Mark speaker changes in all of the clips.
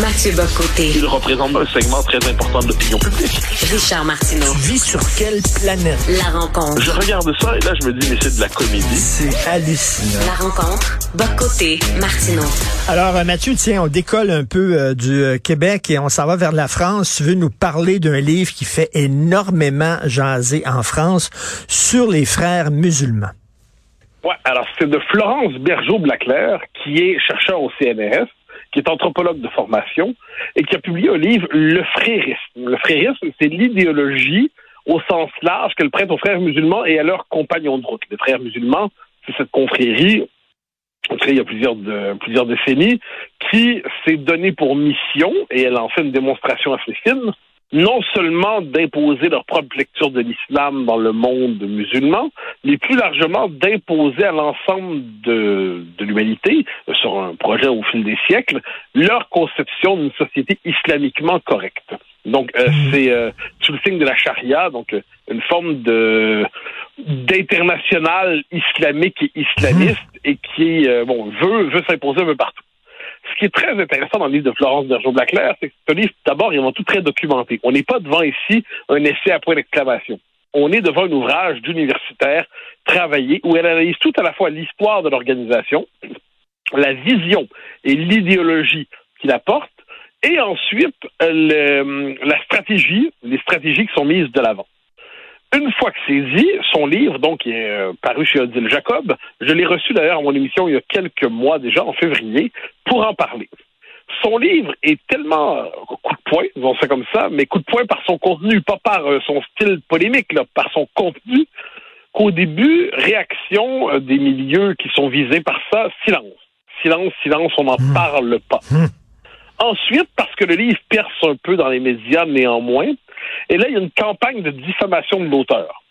Speaker 1: Mathieu Bocoté.
Speaker 2: Il représente un segment très important de l'opinion publique.
Speaker 1: Richard Martineau.
Speaker 3: Tu vis sur quelle planète?
Speaker 1: La rencontre.
Speaker 2: Je regarde ça et là, je me dis, mais c'est de la comédie.
Speaker 3: C'est hallucinant.
Speaker 1: La rencontre. Bocoté. Martineau.
Speaker 3: Alors, euh, Mathieu, tiens, on décolle un peu euh, du euh, Québec et on s'en va vers la France. Tu veux nous parler d'un livre qui fait énormément jaser en France sur les frères musulmans.
Speaker 4: Ouais, alors c'est de Florence Bergeau-Blaclair, qui est chercheur au CNRS, qui est anthropologue de formation, et qui a publié un livre, Le frérisme. Le frérisme, c'est l'idéologie au sens large qu'elle prête aux frères musulmans et à leurs compagnons de route. Les frères musulmans, c'est cette confrérie, il y a plusieurs, de, plusieurs décennies, qui s'est donné pour mission, et elle en fait une démonstration assez fine, non seulement d'imposer leur propre lecture de l'islam dans le monde musulman, mais plus largement d'imposer à l'ensemble de, de l'humanité, sur un projet au fil des siècles, leur conception d'une société islamiquement correcte. Donc, euh, c'est euh, sous le signe de la charia, donc euh, une forme de d'international islamique et islamiste, et qui bon veut veut s'imposer un peu partout ce qui est très intéressant dans le livre de Florence Bergeau-Blaclair, c'est que ce livre, d'abord, il est tout très documenté. On n'est pas devant ici un essai à point d'exclamation. On est devant un ouvrage d'universitaire travaillé où elle analyse tout à la fois l'histoire de l'organisation, la vision et l'idéologie qu'il apporte, et ensuite la stratégie, les stratégies qui sont mises de l'avant. Une fois que c'est dit, son livre, donc, est euh, paru chez Odile Jacob, je l'ai reçu d'ailleurs à mon émission il y a quelques mois déjà, en février, pour en parler. Son livre est tellement euh, coup de poing, disons ça comme ça, mais coup de poing par son contenu, pas par euh, son style polémique, là, par son contenu, qu'au début, réaction des milieux qui sont visés par ça, silence. Silence, silence, on n'en mmh. parle pas. Mmh. Ensuite, parce que le livre perce un peu dans les médias néanmoins, et là, il y a une campagne de diffamation de l'auteur.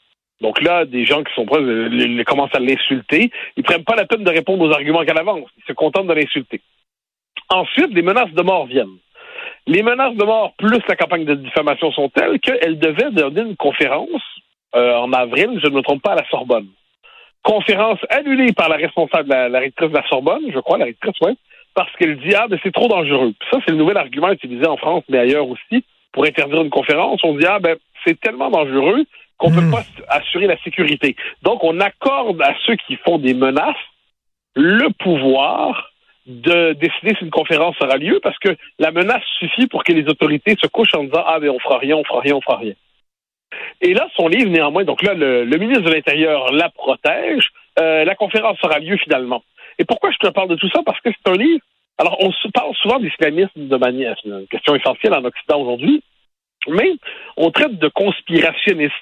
Speaker 4: Donc là, des gens qui sont proches ils commencent à l'insulter. Ils prennent pas la peine de répondre aux arguments qu'elle avance. Ils se contentent de l'insulter. Ensuite, les menaces de mort viennent. Les menaces de mort plus la campagne de diffamation sont telles qu'elle devait donner une conférence euh, en avril, je ne me trompe pas, à la Sorbonne. Conférence annulée par la responsable, la, la rectrice de la Sorbonne, je crois, la rectrice, oui, parce qu'elle dit ah, mais c'est trop dangereux. ça, c'est le nouvel argument utilisé en France, mais ailleurs aussi pour interdire une conférence, on dit ah ben c'est tellement dangereux qu'on ne peut hmm. pas assurer la sécurité. Donc on accorde à ceux qui font des menaces le pouvoir de décider si une conférence aura lieu parce que la menace suffit pour que les autorités se couchent en disant ah ben on fera rien, on fera rien, on fera rien. Et là, son livre, néanmoins, donc là, le, ministre de l'Intérieur la protège. Euh, la conférence aura lieu finalement. Et pourquoi je te parle de tout ça? Parce que c'est un livre alors, on se parle souvent d'islamisme de manière, une question essentielle en Occident aujourd'hui, mais on traite de conspirationnistes.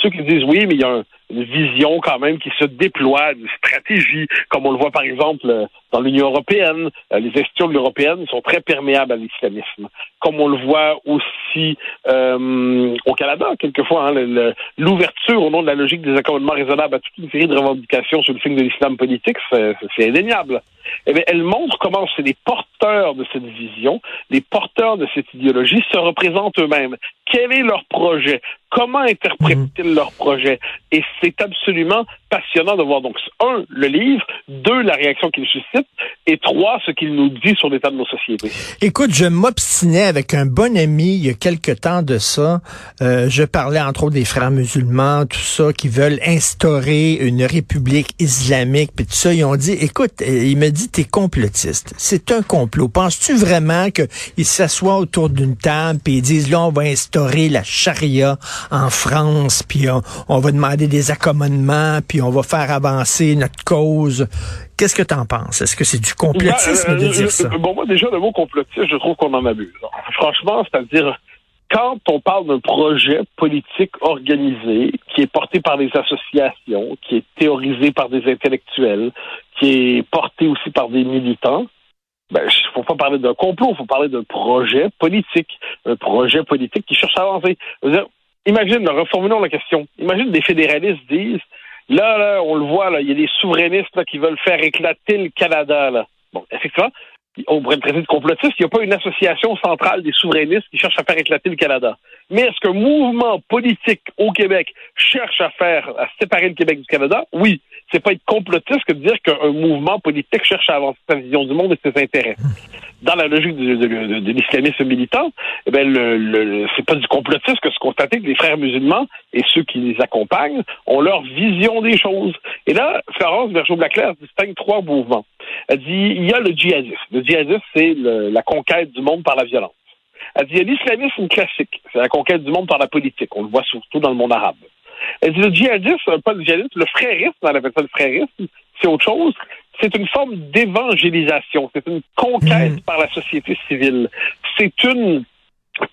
Speaker 4: Ceux qui disent oui, mais il y a une vision quand même qui se déploie, une stratégie, comme on le voit par exemple dans l'Union européenne. Euh, les institutions européennes sont très perméables à l'islamisme, comme on le voit aussi euh, au Canada, quelquefois. Hein, L'ouverture au nom de la logique des accommodements raisonnables à toute une série de revendications sur le signe de l'islam politique, c'est indéniable. Eh bien, elle montre comment les porteurs de cette vision, les porteurs de cette idéologie se représentent eux-mêmes. Quel est leur projet? Comment interprètent-ils mhm. leur projet? Et c'est absolument passionnant de voir donc, un, le livre, deux, la réaction qu'il suscite, et trois, ce qu'il nous dit sur l'état de nos sociétés.
Speaker 3: Écoute, je m'obstinais avec un bon ami il y a quelque temps de ça. Euh, je parlais entre autres des frères musulmans, tout ça, qui veulent instaurer une république islamique, puis tout ça. Ils ont dit, écoute, euh, il me dit, t'es complotiste. C'est un complot. Penses-tu vraiment qu'ils s'assoient autour d'une table et ils disent, là, on va instaurer la charia en France, puis on, on va demander des accommodements, puis on va faire avancer notre cause. Qu'est-ce que tu en penses? Est-ce que c'est du complotisme de dire ça?
Speaker 4: Bon, moi, déjà, le mot complotiste, je trouve qu'on en abuse. Franchement, c'est-à-dire, quand on parle d'un projet politique organisé, qui est porté par des associations, qui est théorisé par des intellectuels, qui est porté aussi par des militants, ben, il faut pas parler d'un complot, il faut parler d'un projet politique, un projet politique qui cherche à avancer. Imagine, reformulons la question. Imagine des fédéralistes disent Là, là, on le voit, là, il y a des souverainistes là, qui veulent faire éclater le Canada. Là. Bon, effectivement, on pourrait le traiter de complotiste. Il n'y a pas une association centrale des souverainistes qui cherche à faire éclater le Canada. Mais est-ce qu'un mouvement politique au Québec cherche à faire, à séparer le Québec du Canada? Oui. C'est pas être complotiste que de dire qu'un mouvement politique cherche à avancer sa vision du monde et ses intérêts. Dans la logique de, l'islamisme militant, eh le, le c'est pas du complotisme que se constater que les frères musulmans et ceux qui les accompagnent ont leur vision des choses. Et là, Florence Bergeau-Blaclair distingue trois mouvements. Elle dit il y a le djihadisme. Le djihadisme, c'est la conquête du monde par la violence. Elle dit il y a l'islamisme classique, c'est la conquête du monde par la politique. On le voit surtout dans le monde arabe. Elle dit le djihadisme, pas le djihadisme, le frérisme, on appelle ça le frérisme, c'est autre chose? C'est une forme d'évangélisation. C'est une conquête par la société civile. C'est une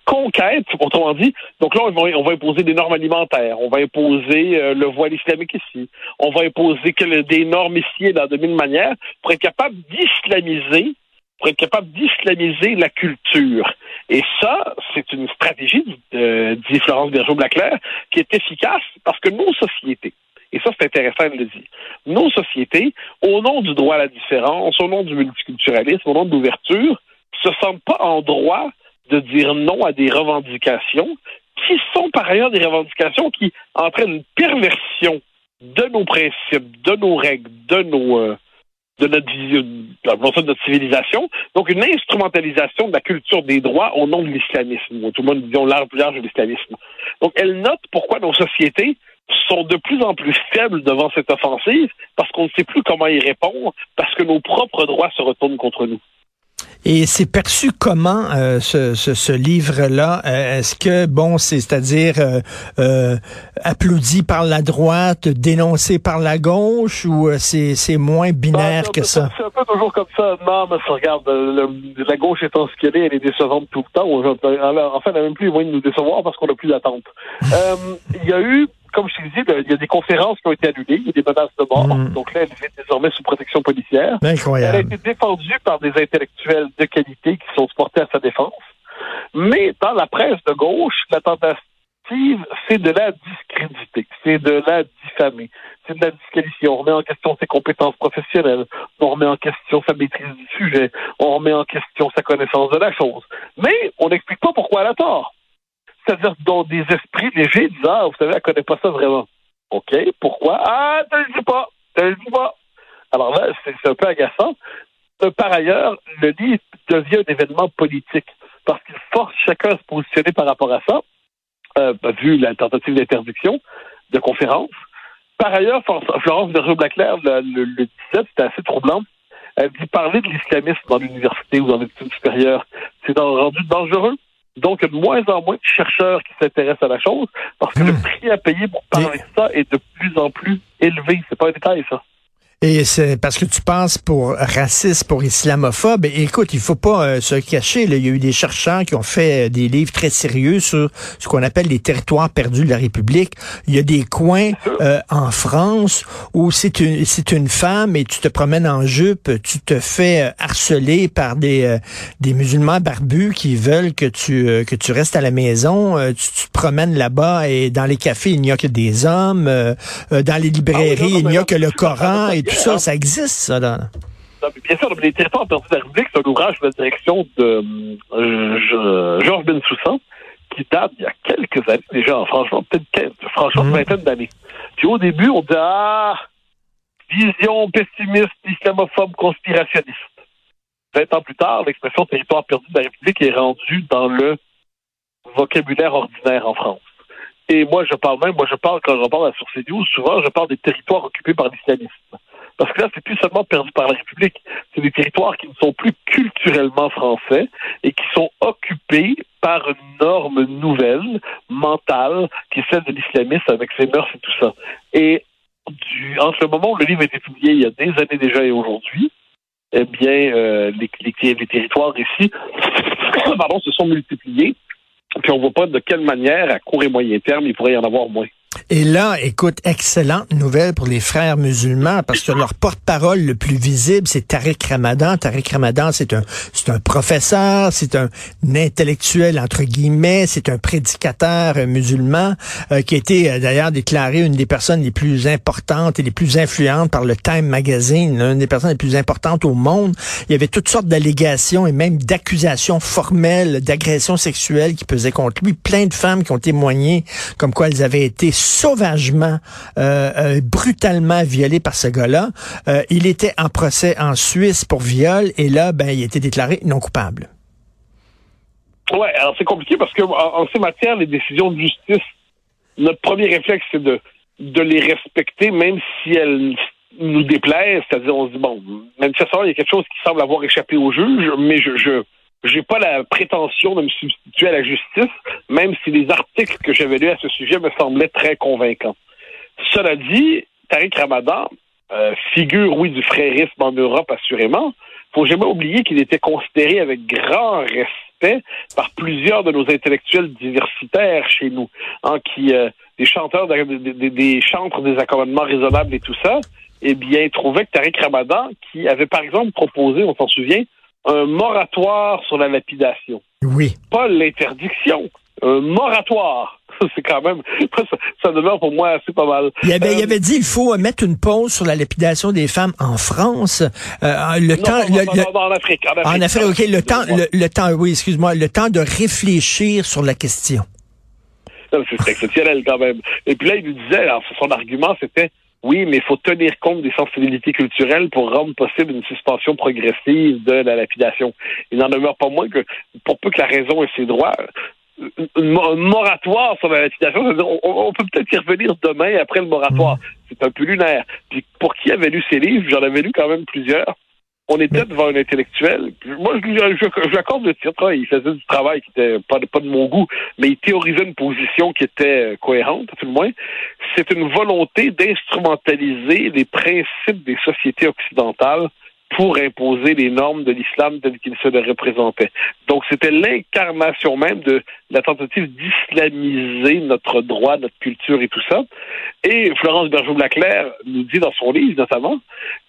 Speaker 4: conquête, autrement dit. Donc là, on va, on va imposer des normes alimentaires, on va imposer euh, le voile islamique ici, on va imposer que, des normes ici dans de mille manières pour être capable d'islamiser pour être capable d'islamiser la culture. Et ça, c'est une stratégie, euh, dit Florence Bergeau-Blaclair, qui est efficace parce que nos sociétés, et ça c'est intéressant de le dire, nos sociétés, au nom du droit à la différence, au nom du multiculturalisme, au nom de l'ouverture, se sentent pas en droit de dire non à des revendications qui sont par ailleurs des revendications qui entraînent une perversion de nos principes, de nos règles, de nos, euh, de notre civilisation. Donc, une instrumentalisation de la culture des droits au nom de l'islamisme. Tout le monde dit large large de l'islamisme. Donc, elle note pourquoi nos sociétés sont de plus en plus faibles devant cette offensive, parce qu'on ne sait plus comment y répondre, parce que nos propres droits se retournent contre nous.
Speaker 3: Et c'est perçu comment euh, ce, ce, ce livre-là? Euh, Est-ce que bon, c'est c'est-à-dire euh, euh, applaudi par la droite, dénoncé par la gauche, ou c'est c'est moins binaire
Speaker 4: non,
Speaker 3: que ça?
Speaker 4: C'est un peu toujours comme ça. Non, mais ça regarde, le, la gauche étant ce qu'elle est, elle est décevante tout le temps. En fait, elle n'a même plus les moyens de nous décevoir parce qu'on n'a plus d'attente. Il y a eu comme je te disais, il y a des conférences qui ont été annulées, il y a des menaces de mort. Mm. Donc là, elle est désormais sous protection policière.
Speaker 3: Incroyable.
Speaker 4: Elle a été défendue par des intellectuels de qualité qui sont portés à sa défense. Mais dans la presse de gauche, la tentative, c'est de la discréditer, c'est de la diffamer, c'est de la disqualifier. On remet en question ses compétences professionnelles, on remet en question sa maîtrise du sujet, on remet en question sa connaissance de la chose. Mais on n'explique pas pourquoi elle a tort c'est-à-dire dont des esprits légers disant, ah, vous savez, elle connaît pas ça vraiment. OK, pourquoi? Ah, tu le dis pas, tu le dis pas. Alors là, c'est un peu agaçant. Euh, par ailleurs, le livre devient un événement politique parce qu'il force chacun à se positionner par rapport à ça, euh, vu la tentative d'interdiction de conférence. Par ailleurs, Florence de Blaclair le, le, le disait, c'était assez troublant. Elle dit parler de l'islamisme dans l'université ou dans l'étude supérieure, c'est rendu dangereux donc, il y a de moins en moins de chercheurs qui s'intéressent à la chose parce que le hmm. prix à payer pour parler de ça est de plus en plus élevé. C'est pas un détail, ça.
Speaker 3: Et c'est parce que tu penses pour raciste, pour islamophobe. écoute, il faut pas euh, se cacher. Il y a eu des chercheurs qui ont fait euh, des livres très sérieux sur ce qu'on appelle les territoires perdus de la République. Il y a des coins euh, en France où c'est une c'est une femme et tu te promènes en jupe, tu te fais harceler par des des musulmans barbus qui veulent que tu que tu restes à la maison. tu, te promènes là-bas et dans les cafés il n'y a que des hommes. dans les librairies il n'y a que le Coran et tout ça, ça existe, ça, là.
Speaker 4: Bien sûr, les territoires perdus de la République, c'est un ouvrage de la direction de euh, Georges Bensoussan, qui date il y a quelques années déjà, franchement, peut-être 15, franchement, une mmh. vingtaine d'années. Puis au début, on dit Ah, vision pessimiste, islamophobe, conspirationniste. Vingt ans plus tard, l'expression territoire perdu de la République est rendue dans le vocabulaire ordinaire en France. Et moi, je parle même, moi, je parle, quand je parle à Source News, souvent, je parle des territoires occupés par l'islamisme. Parce que là, c'est plus seulement perdu par la République. C'est des territoires qui ne sont plus culturellement français et qui sont occupés par une norme nouvelle, mentale, qui est celle de l'islamisme avec ses mœurs et tout ça. Et du, entre le moment où le livre a été publié il y a des années déjà et aujourd'hui, eh bien, euh, les, les, territoires ici, pardon, se sont multipliés. Puis on voit pas de quelle manière, à court et moyen terme, il pourrait y en avoir moins.
Speaker 3: Et là, écoute, excellente nouvelle pour les frères musulmans parce que leur porte-parole le plus visible, c'est Tariq Ramadan. Tariq Ramadan, c'est un, c'est un professeur, c'est un, intellectuel entre guillemets, c'est un prédicateur musulman euh, qui a été euh, d'ailleurs déclaré une des personnes les plus importantes et les plus influentes par le Time Magazine, une des personnes les plus importantes au monde. Il y avait toutes sortes d'allégations et même d'accusations formelles d'agression sexuelle qui pesaient contre lui. Plein de femmes qui ont témoigné comme quoi elles avaient été sauvagement, euh, euh, brutalement violé par ce gars-là. Euh, il était en procès en Suisse pour viol et là, ben, il a été déclaré non coupable.
Speaker 4: Ouais, alors c'est compliqué parce que en, ces matières, les décisions de justice, notre premier réflexe, c'est de, les respecter, même si elles nous déplaisent. C'est-à-dire, on se dit, bon, manifestement, il y a quelque chose qui semble avoir échappé au juge, mais je j'ai pas la prétention de me substituer à la justice, même si les articles que j'avais lus à ce sujet me semblaient très convaincants. Cela dit, Tariq Ramadan, euh, figure, oui, du frérisme en Europe, assurément, faut jamais oublier qu'il était considéré avec grand respect par plusieurs de nos intellectuels diversitaires chez nous, hein, qui euh, des chanteurs, des, des, des chantres des accommodements raisonnables et tout ça, eh bien, trouvaient que Tariq Ramadan, qui avait par exemple proposé, on s'en souvient, un moratoire sur la lapidation.
Speaker 3: Oui.
Speaker 4: Pas l'interdiction, un moratoire. C'est quand même, ça, ça, demeure pour moi assez pas mal.
Speaker 3: Il avait, euh, il avait dit il faut mettre une pause sur la lapidation des femmes en France. Euh, le
Speaker 4: non,
Speaker 3: temps,
Speaker 4: non,
Speaker 3: le,
Speaker 4: non,
Speaker 3: le,
Speaker 4: non, en Afrique. En Afrique,
Speaker 3: en Afrique ok, le temps, le, le temps, oui, excuse-moi, le temps de réfléchir sur la question.
Speaker 4: C'est exceptionnel quand même. Et puis là, il nous disait, alors son argument, c'était oui, mais il faut tenir compte des sensibilités culturelles pour rendre possible une suspension progressive de la lapidation. Il n'en demeure pas moins que, pour peu que la raison ait ses droits, un moratoire sur la lapidation, on, on, peut peut-être y revenir demain après le moratoire. C'est un peu lunaire. Puis pour qui avait lu ces livres, j'en avais lu quand même plusieurs. On était devant un intellectuel. Moi, je, je, je l'accorde le titre. Il faisait du travail qui était pas de, pas de mon goût, mais il théorisait une position qui était cohérente, à tout le moins. C'est une volonté d'instrumentaliser les principes des sociétés occidentales pour imposer les normes de l'islam tel qu'il se le représentait. Donc, c'était l'incarnation même de la tentative d'islamiser notre droit, notre culture et tout ça. Et Florence Bergeau-Blaclair nous dit dans son livre, notamment,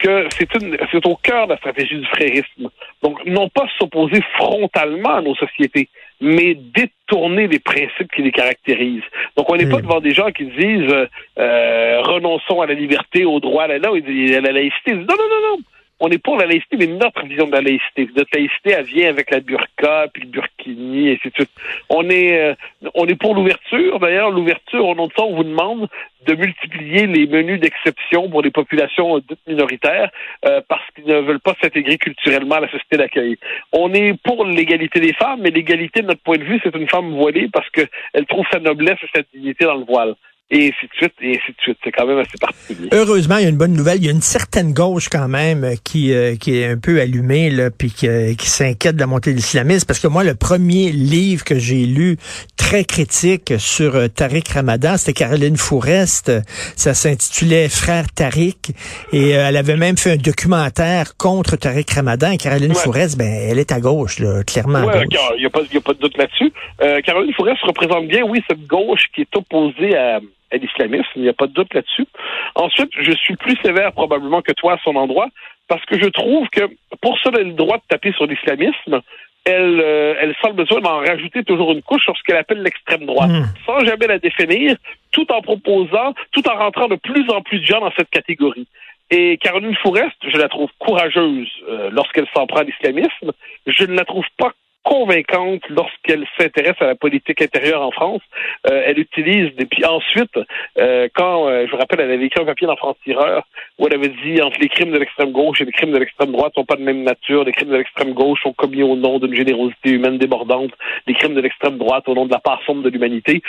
Speaker 4: que c'est une, c'est au cœur de la stratégie du frérisme. Donc, non pas s'opposer frontalement à nos sociétés, mais détourner les principes qui les caractérisent. Donc, on n'est pas devant des gens qui disent euh, renonçons à la liberté, au droit, à la, non, à la laïcité. non, non, non, non on est pour la laïcité, mais notre vision de la laïcité. Notre laïcité, elle vient avec la burqa, puis le burkini, et ainsi de suite. On est, euh, on est pour l'ouverture. D'ailleurs, l'ouverture, ça, on vous demande de multiplier les menus d'exception pour les populations minoritaires euh, parce qu'ils ne veulent pas s'intégrer culturellement à la société d'accueil. On est pour l'égalité des femmes, mais l'égalité, de notre point de vue, c'est une femme voilée parce qu'elle trouve sa noblesse et sa dignité dans le voile et ainsi de suite, et ainsi de suite. C'est quand même assez particulier.
Speaker 3: Heureusement, il y a une bonne nouvelle. Il y a une certaine gauche quand même qui, euh, qui est un peu allumée, là, puis qui, euh, qui s'inquiète de la montée de l'islamisme. Parce que moi, le premier livre que j'ai lu, très critique sur euh, Tariq Ramadan, c'était Caroline Fourest. Ça s'intitulait Frère Tariq. Et euh, elle avait même fait un documentaire contre Tariq Ramadan. Et Caroline
Speaker 4: Ouais.
Speaker 3: Fourest, ben, elle est à gauche, là, clairement
Speaker 4: Ouais, il n'y a, pas- y a pas de doute là-dessus. Euh, Caroline Fourest représente bien, oui, cette gauche qui est opposée à, à l'islamisme. Il n'y a pas de doute là-dessus. Ensuite, je suis plus sévère probablement que toi à son endroit, parce que je trouve que pour elle a le droit de taper sur l'islamisme. Elle, euh, elle sent le besoin d'en rajouter toujours une couche sur ce qu'elle appelle l'extrême droite,
Speaker 3: Mm.
Speaker 4: sans jamais la définir, tout en proposant, tout en rentrant de plus en plus de gens dans cette catégorie. Et Caroline Fourest, je la trouve courageuse euh, lorsqu'elle s'en prend à l'islamisme. Je ne la trouve pas convaincante lorsqu'elle s'intéresse à la politique intérieure en France. Euh, elle utilise des... Puis ensuite, euh, quand, euh, je vous rappelle, elle avait écrit un papier dans France Tireur où elle avait dit entre les crimes de l'extrême gauche et les crimes de l'extrême droite sont pas de même nature. Les crimes de l'extrême gauche sont commis au nom d'une générosité humaine débordante. Les crimes de l'extrême droite au nom de la part sombre de l'humanité.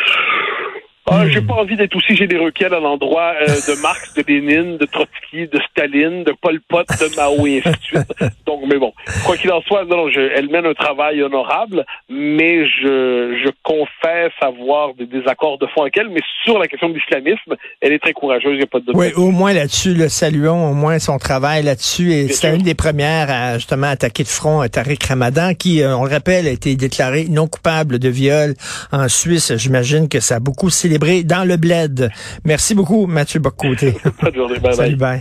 Speaker 4: Ah, J'ai pas envie d'être aussi généreux qu'elle à l'endroit euh, de Marx, de Lénine, de Trotsky, de Staline, de Pol Pot, de Mao et ainsi de suite. Donc, mais bon, quoi qu'il en soit, non, non, je, elle mène un travail honorable, mais je, je confesse avoir des désaccords de fond avec elle, mais sur la question de l'islamisme, elle est très courageuse, il n'y a pas de doute.
Speaker 3: Oui, au moins là-dessus, le saluons au moins son travail là-dessus. Et
Speaker 4: sûr.
Speaker 3: une des premières à justement attaquer de front euh, Tariq Ramadan, qui, euh, on le rappelle, a été déclaré non coupable de viol en Suisse. J'imagine que ça a beaucoup célébré dans le bled. Merci beaucoup, Mathieu Boccoté.
Speaker 4: Bonne journée, bye bye.
Speaker 3: Salut, bye.